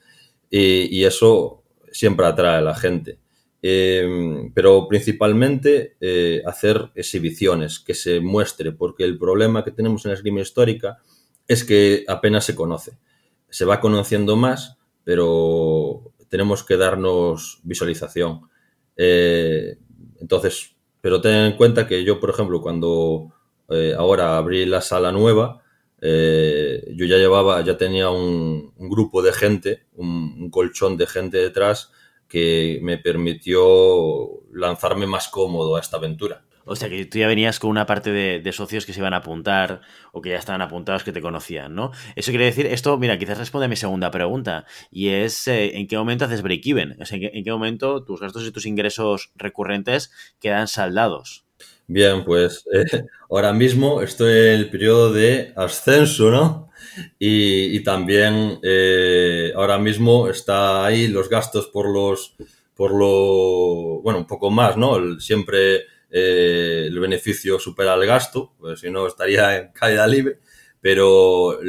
y eso siempre atrae a la gente. Em, pero principalmente eh, hacer exhibiciones, que se muestre, porque el problema que tenemos en la esgrima histórica es que apenas se conoce. Se va conociendo más, pero tenemos que darnos visualización. Eh, entonces, pero ten en cuenta que yo, por ejemplo, cuando eh, ahora abrí la sala nueva, yo ya llevaba, ya tenía un, grupo de gente, un, colchón de gente detrás que me permitió lanzarme más cómodo a esta aventura. O sea, que tú ya venías con una parte de, socios que se iban a apuntar o que ya estaban apuntados que te conocían, ¿no? Eso quiere decir, esto, mira, quizás responde a mi segunda pregunta, y es eh, ¿en qué momento haces break-even? O sea, ¿en qué, ¿en qué momento tus gastos y tus ingresos recurrentes quedan saldados? Bien, pues eh, ahora mismo estoy en el periodo de ascenso, ¿no? Y, y también eh, ahora mismo está ahí los gastos por los, por lo, bueno, un poco más, ¿no? Siempre eh, el beneficio supera el gasto, pues si no estaría en caída libre, pero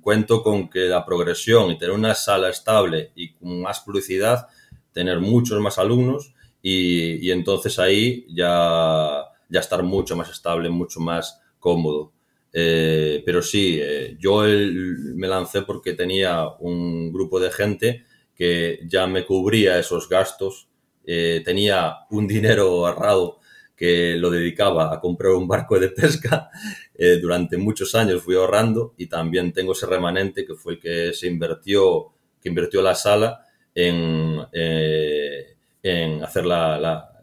cuento con que la progresión y tener una sala estable y con más publicidad, tener muchos más alumnos y, y entonces ahí ya, ya estar mucho más estable, mucho más cómodo. Eh, pero sí, eh, yo me lancé porque tenía un grupo de gente que ya me cubría esos gastos, eh, tenía un dinero ahorrado que lo dedicaba a comprar un barco de pesca. Durante muchos años fui ahorrando y también tengo ese remanente que fue el que se invirtió, que invirtió la sala en, en hacer la,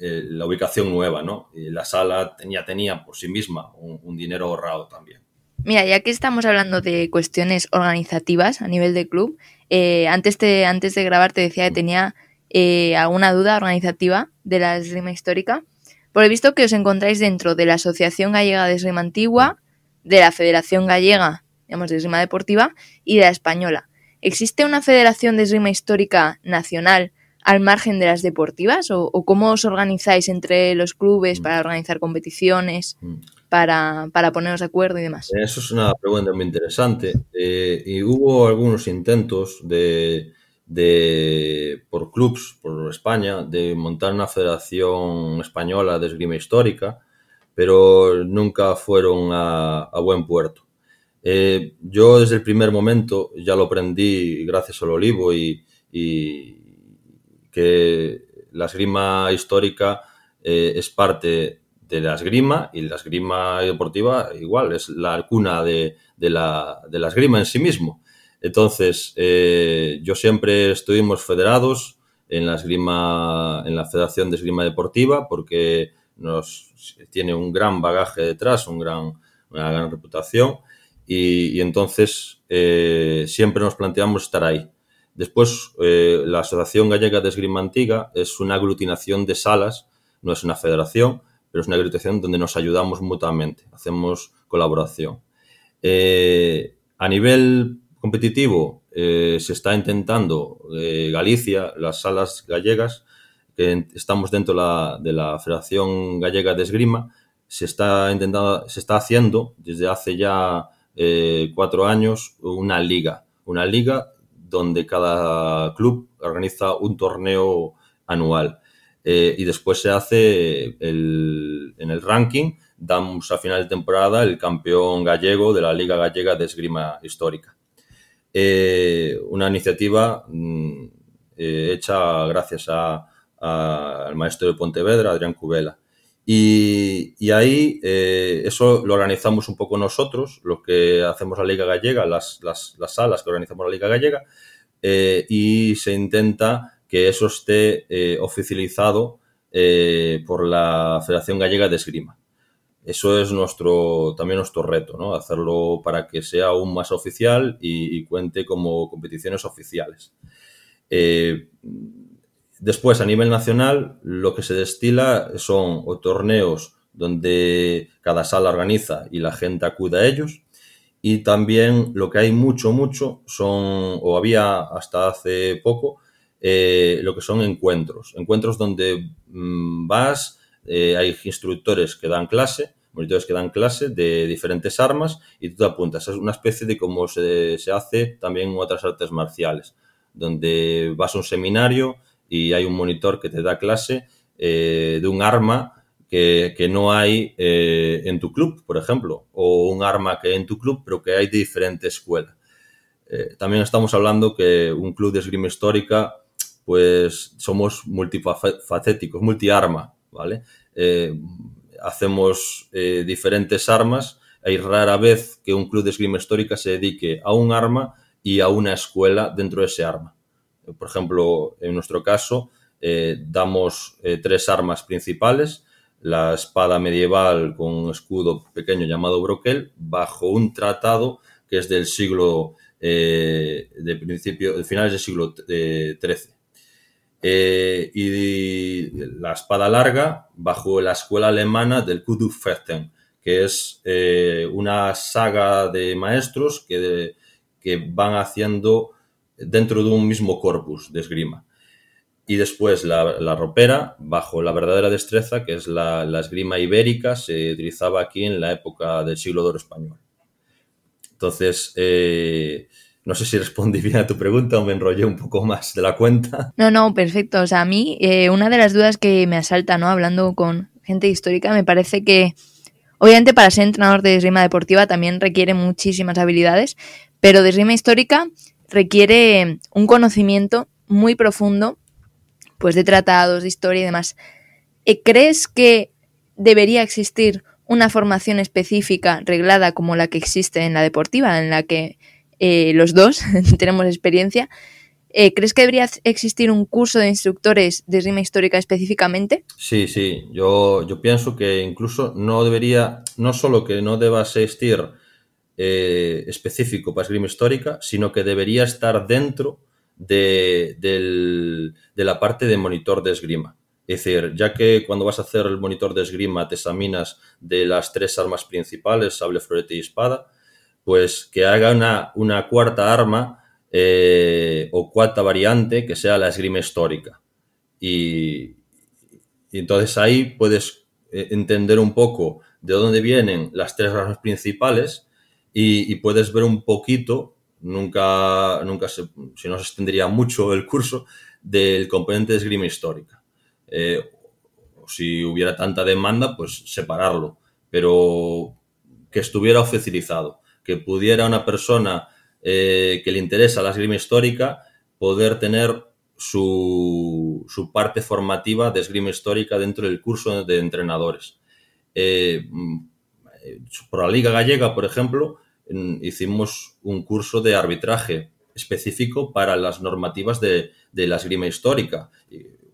eh, la, ubicación nueva, ¿no? La sala tenía, tenía por sí misma un, dinero ahorrado también. Mira, ya que estamos hablando de cuestiones organizativas a nivel de club, eh, antes, de, antes de grabar te decía que tenía eh, alguna duda organizativa de la esgrima histórica. Por el visto que os encontráis dentro de la Asociación Gallega de Esgrima Antigua, de la Federación Gallega, de Esgrima Deportiva y de la Española. ¿Existe una Federación de Esgrima Histórica nacional al margen de las deportivas? ¿O, o cómo os organizáis entre los clubes para organizar competiciones, para, para, poneros de acuerdo y demás? Eso es una pregunta muy interesante. Eh, y hubo algunos intentos de de, por clubs, por España, de montar una federación española de esgrima histórica, pero nunca fueron a, a buen puerto. Eh, yo desde el primer momento ya lo aprendí gracias al olivo y, y que la esgrima histórica eh, es parte de la esgrima y la esgrima deportiva igual, es la cuna de, de, la, de la esgrima en sí mismo. Entonces, eh, yo siempre estuvimos federados en la esgrima, en la Federación de Esgrima Deportiva, porque nos tiene un gran bagaje detrás, un gran, una gran reputación, y, entonces eh, siempre nos planteamos estar ahí. Después, eh, la Asociación Gallega de Esgrima Antiga es una aglutinación de salas, no es una federación, pero es una aglutinación donde nos ayudamos mutuamente, hacemos colaboración. Eh, a nivel competitivo eh, se está intentando Galicia, las salas gallegas, que estamos dentro de la, de la Federación Gallega de Esgrima, se está intentando, se está haciendo desde hace ya cuatro años una liga, una liga donde cada club organiza un torneo anual. Eh, y después se hace el, en el ranking, damos a final de temporada el campeón gallego de la Liga Gallega de Esgrima Histórica eh, una iniciativa mm, eh, hecha gracias a, al maestro de Pontevedra, Adrián Cubela. Y, ahí eh, eso lo organizamos un poco nosotros, lo que hacemos la Liga Gallega, las, las, las salas que organizamos la Liga Gallega, eh, y se intenta que eso esté eh, oficializado eh, por la Federación Gallega de Esgrima. Eso es nuestro, también nuestro reto, ¿no? Hacerlo para que sea aún más oficial y, cuente como competiciones oficiales. Después, a nivel nacional, lo que se destila son o torneos donde cada sala organiza y la gente acude a ellos. Y también lo que hay mucho, mucho son, o había hasta hace poco, eh, lo que son encuentros. Encuentros donde mmm, vas, eh, hay instructores que dan clase, monitores que dan clase de diferentes armas y tú te apuntas. Es una especie de cómo se, se hace también en otras artes marciales, donde vas a un seminario y hay un monitor que te da clase eh, de un arma que, que no hay eh, en tu club, por ejemplo, o un arma que hay en tu club, pero que hay de diferente escuela. Eh, también estamos hablando que un club de esgrima histórica, pues somos multifacéticos, multiarma, ¿vale? Hacemos diferentes armas hay rara vez que un club de esgrima histórica se dedique a un arma y a una escuela dentro de ese arma. Por ejemplo, en nuestro caso, eh, damos eh, tres armas principales, la espada medieval con un escudo pequeño llamado broquel, bajo un tratado que es del siglo eh, de principio, finales del siglo XIII. y la espada larga bajo la escuela alemana del Kudufechten, que es una saga de maestros que, que van haciendo dentro de un mismo corpus de esgrima y después la, ropera bajo la verdadera destreza, que es la, esgrima ibérica, se utilizaba aquí en la época del siglo de español. Entonces, eh, no sé si respondí bien a tu pregunta o me enrollé un poco más de la cuenta. No, no, perfecto. O sea, a mí eh, una de las dudas que me asalta, ¿no? Hablando con gente histórica, me parece que, obviamente para ser entrenador de esgrima deportiva también requiere muchísimas habilidades, pero de esgrima histórica requiere un conocimiento muy profundo pues de tratados, de historia y demás. Eh, ¿Crees que debería existir una formación específica reglada como la que existe en la deportiva, en la que eh, los dos tenemos experiencia? Eh, ¿Crees que debería existir un curso de instructores de rima histórica específicamente? Sí, sí. Yo, yo pienso que incluso no debería, no solo que no deba existir específico para esgrima histórica, sino que debería estar dentro de, la parte de monitor de esgrima. Es decir, ya que cuando vas a hacer el monitor de esgrima te examinas de las tres armas principales, sable, florete y espada, pues que haga una, cuarta arma eh, o cuarta variante que sea la esgrima histórica. Y, entonces ahí puedes eh, entender un poco de dónde vienen las tres armas principales y, puedes ver un poquito nunca, nunca se, si no se extendería mucho el curso, del componente de esgrima histórica. Eh, si hubiera tanta demanda, pues separarlo, pero que estuviera oficializado, que pudiera una persona eh, que le interesa la esgrima histórica poder tener su, su, parte formativa de esgrima histórica dentro del curso de entrenadores. Eh, mm, por la Liga Gallega, por ejemplo, hicimos un curso de arbitraje específico para las normativas de, la esgrima histórica.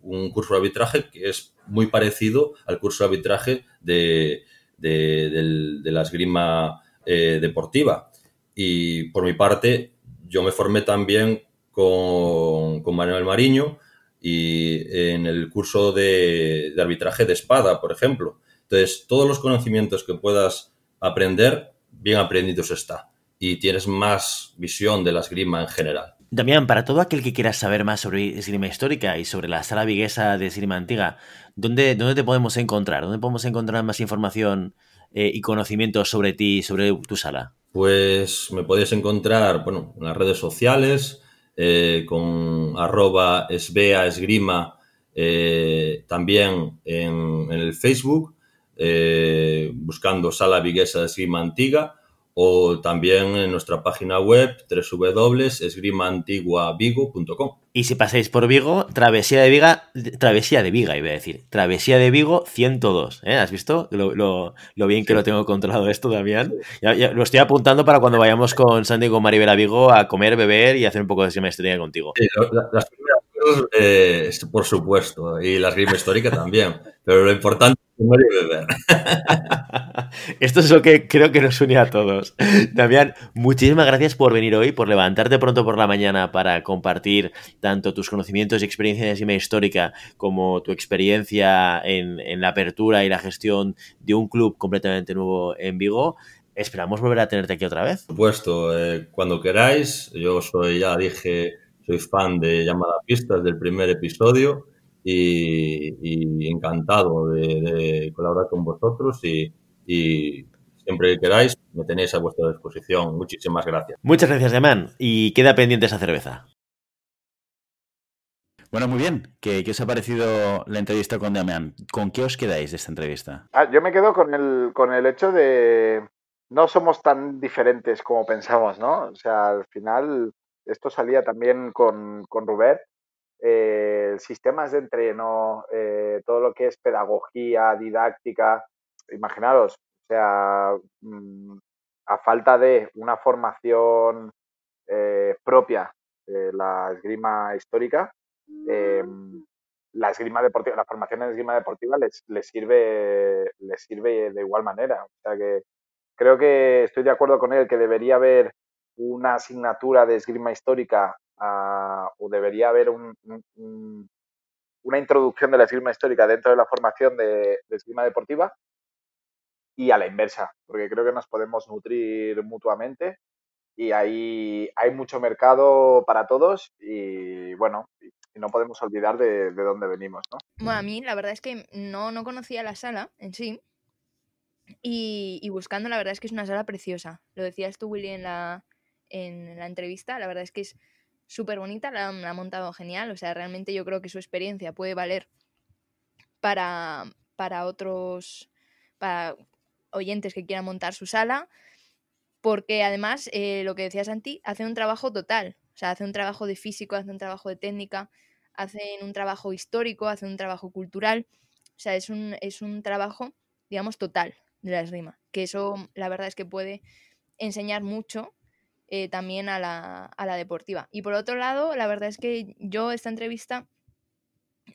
Un curso de arbitraje que es muy parecido al curso de arbitraje de, la esgrima eh, deportiva. Y por mi parte, yo me formé también con, Manuel Mariño y en el curso de, de arbitraje de espada, por ejemplo. Entonces, todos los conocimientos que puedas aprender bien aprendidos está y tienes más visión de la esgrima en general. Damián, para todo aquel que quiera saber más sobre esgrima histórica y sobre la sala viguesa de esgrima antigua, ¿dónde, ¿dónde te podemos encontrar? ¿Dónde podemos encontrar más información eh, y conocimientos sobre ti y sobre tu sala? Pues me podéis encontrar bueno, en las redes sociales eh, con arroba esbea esgrima, eh, también en, en el Facebook eh, buscando Sala Viguesa de Esgrima Antigua o también en nuestra página web www.esgrimaantiguavigo.com. Y si pasáis por Vigo, Travesía de Viga, Travesía de Viga, iba a decir, Travesía de Vigo 102, ¿eh? ¿Has visto lo, bien que lo tengo controlado esto, Damián? Ya, lo estoy apuntando para cuando vayamos con Sandy y con Maribel a Vigo a comer, beber y hacer un poco de histórica contigo. Sí, las primeras eh, por supuesto, y la esgrima histórica también, pero lo importante Esto es lo que creo que nos une a todos. Damián, muchísimas gracias por venir hoy, por levantarte pronto por la mañana para compartir tanto tus conocimientos y experiencia de esgrima histórica como tu experiencia en, la apertura y la gestión de un club completamente nuevo en Vigo. Esperamos volver a tenerte aquí otra vez. Por supuesto, eh, cuando queráis. Yo soy, ya dije, soy fan de Llamada Pistas del primer episodio y, encantado de, colaborar con vosotros y, siempre que queráis me tenéis a vuestra disposición. Muchísimas gracias. Muchas gracias, Demán. Y queda pendiente esa cerveza. Bueno, muy bien. ¿Qué, os ha parecido la entrevista con Damián? ¿Con qué os quedáis de esta entrevista? Ah, yo me quedo con el, con el hecho de no somos tan diferentes como pensamos, ¿no? O sea, al final esto salía también con, con Rubén eh, sistemas de entreno, eh, todo lo que es pedagogía, didáctica. Imaginaros, sea, mm, a falta de una formación eh, propia la esgrima histórica, la esgrima deportiva, la formación en esgrima deportiva les, les sirve les sirve de igual manera. O sea que creo que estoy de acuerdo con él que debería haber una asignatura de esgrima histórica ah, o debería haber un, una introducción de la esgrima histórica dentro de la formación de, esgrima deportiva y a la inversa, porque creo que nos podemos nutrir mutuamente y ahí hay mucho mercado para todos y bueno, y no podemos olvidar de, dónde venimos, ¿no? Bueno, a mí la verdad es que no, no conocía la sala en sí y, buscando la verdad es que es una sala preciosa. Lo decías tú, Willy, en la, en la entrevista, la verdad es que es súper bonita, la, ha montado genial, o sea, realmente yo creo que su experiencia puede valer para, para otros, para oyentes que quieran montar su sala, porque además, eh, lo que decía Santi, hace un trabajo total, o sea, hace un trabajo de físico, hace un trabajo de técnica, hacen un trabajo histórico, hacen un trabajo cultural, o sea, es un, es un trabajo, digamos, total de la esgrima, que eso la verdad es que puede enseñar mucho eh, también a la, a la, deportiva. Y por otro lado, la verdad es que yo esta entrevista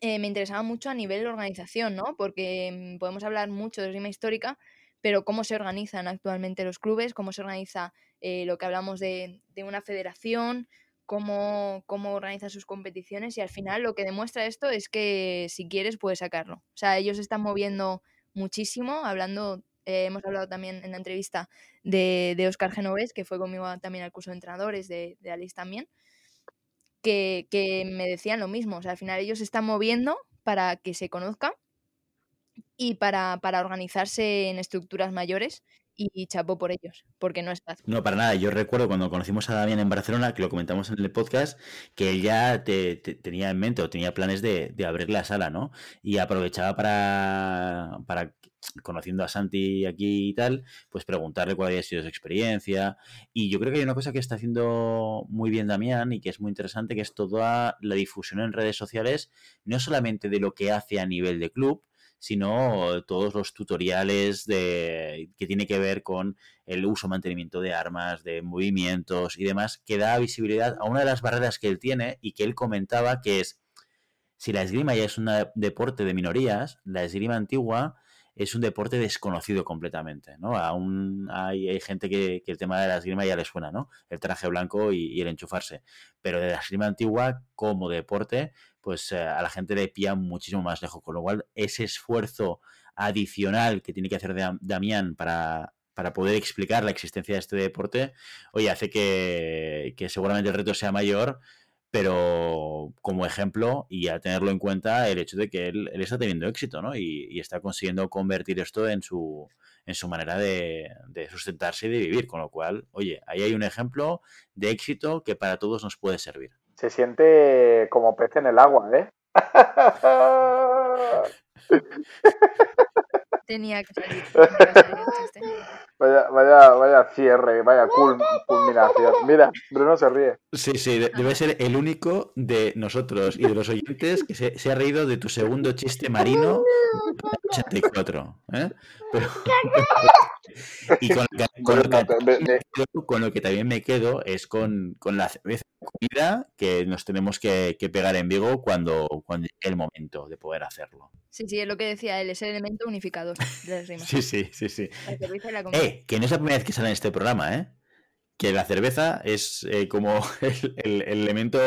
eh, me interesaba mucho a nivel de organización, ¿no? Porque mm, podemos hablar mucho de rima histórica, pero cómo se organizan actualmente los clubes, cómo se organiza eh, lo que hablamos de, de una federación, cómo, cómo organiza sus competiciones y al final lo que demuestra esto es que si quieres puedes sacarlo. O sea, ellos están moviendo muchísimo, hablando eh, hemos hablado también en la entrevista de, de Oscar Genovés, que fue conmigo también al curso de entrenadores de, de Alice también, que, que, me decían lo mismo. O sea, al final ellos se están moviendo para que se conozca y para, para organizarse en estructuras mayores y chapó por ellos, porque no es fácil. No, para nada. Yo recuerdo cuando conocimos a Damián en Barcelona, que lo comentamos en el podcast, que él ya te, tenía en mente o tenía planes de, de, abrir la sala, ¿no? Y aprovechaba para, para, conociendo a Santi aquí y tal, pues preguntarle cuál había sido su experiencia. Y yo creo que hay una cosa que está haciendo muy bien Damián y que es muy interesante, que es toda la difusión en redes sociales, no solamente de lo que hace a nivel de club, sino todos los tutoriales de, que tiene que ver con el uso, mantenimiento de armas, de movimientos y demás, que da visibilidad a una de las barreras que él tiene y que él comentaba que es, si la esgrima ya es un deporte de minorías, la esgrima antigua es un deporte desconocido completamente, ¿no? Aún hay, gente que, el tema de la esgrima ya le suena, ¿no? El traje blanco y, el enchufarse. Pero de la esgrima antigua como deporte, pues eh, a la gente le pilla muchísimo más lejos. Con lo cual, ese esfuerzo adicional que tiene que hacer Damián para, para poder explicar la existencia de este deporte, oye, hace que, que seguramente el reto sea mayor, pero como ejemplo y a tenerlo en cuenta el hecho de que él, está teniendo éxito, ¿no? Y, está consiguiendo convertir esto en su, en su manera de, de, sustentarse y de vivir, con lo cual, oye, ahí hay un ejemplo de éxito que para todos nos puede servir. Se siente como pez en el agua, ¿eh? Tenía que salir. Vaya, vaya, vaya cierre, vaya culminación. Mira, Bruno se ríe. Sí, sí, debe ser el único de nosotros y de los oyentes que se, ha reído de tu segundo chiste marino 84. ¿eh? y con, lo que, también me quedo es con, la cerveza comida que nos tenemos que, pegar en Vigo cuando, cuando llegue el momento de poder hacerlo. Sí, sí, es lo que decía él, es el elemento unificador. Sí, sí, sí, sí. Eh, que no es la primera vez que sale en este programa, ¿eh? Que la cerveza es eh, como el, elemento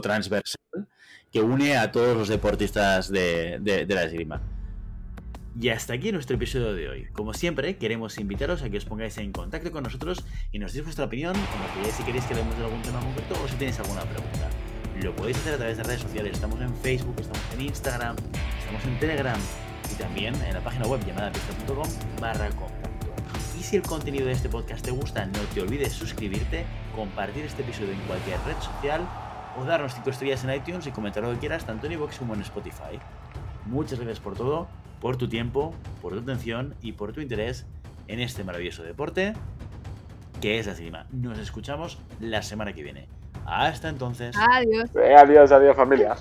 transversal que une a todos los deportistas de, de, la esgrima. Y hasta aquí nuestro episodio de hoy. Como siempre, queremos invitaros a que os pongáis en contacto con nosotros y nos deis vuestra opinión, como que si queréis que hablemos de algún tema concreto o si tenéis alguna pregunta. Lo podéis hacer a través de redes sociales. Estamos en Facebook, estamos en Instagram, estamos en Telegram y también en la página web llamada pista.com barra contacto. Y si el contenido de este podcast te gusta, no te olvides suscribirte, compartir este episodio en cualquier red social o darnos 5 estrellas en iTunes y comentar lo que quieras tanto en iVoox como en Spotify. Muchas gracias por todo, por tu tiempo, por tu atención y por tu interés en este maravilloso deporte que es la cima. Nos escuchamos la semana que viene. Hasta entonces. Adiós. adiós, adiós familia.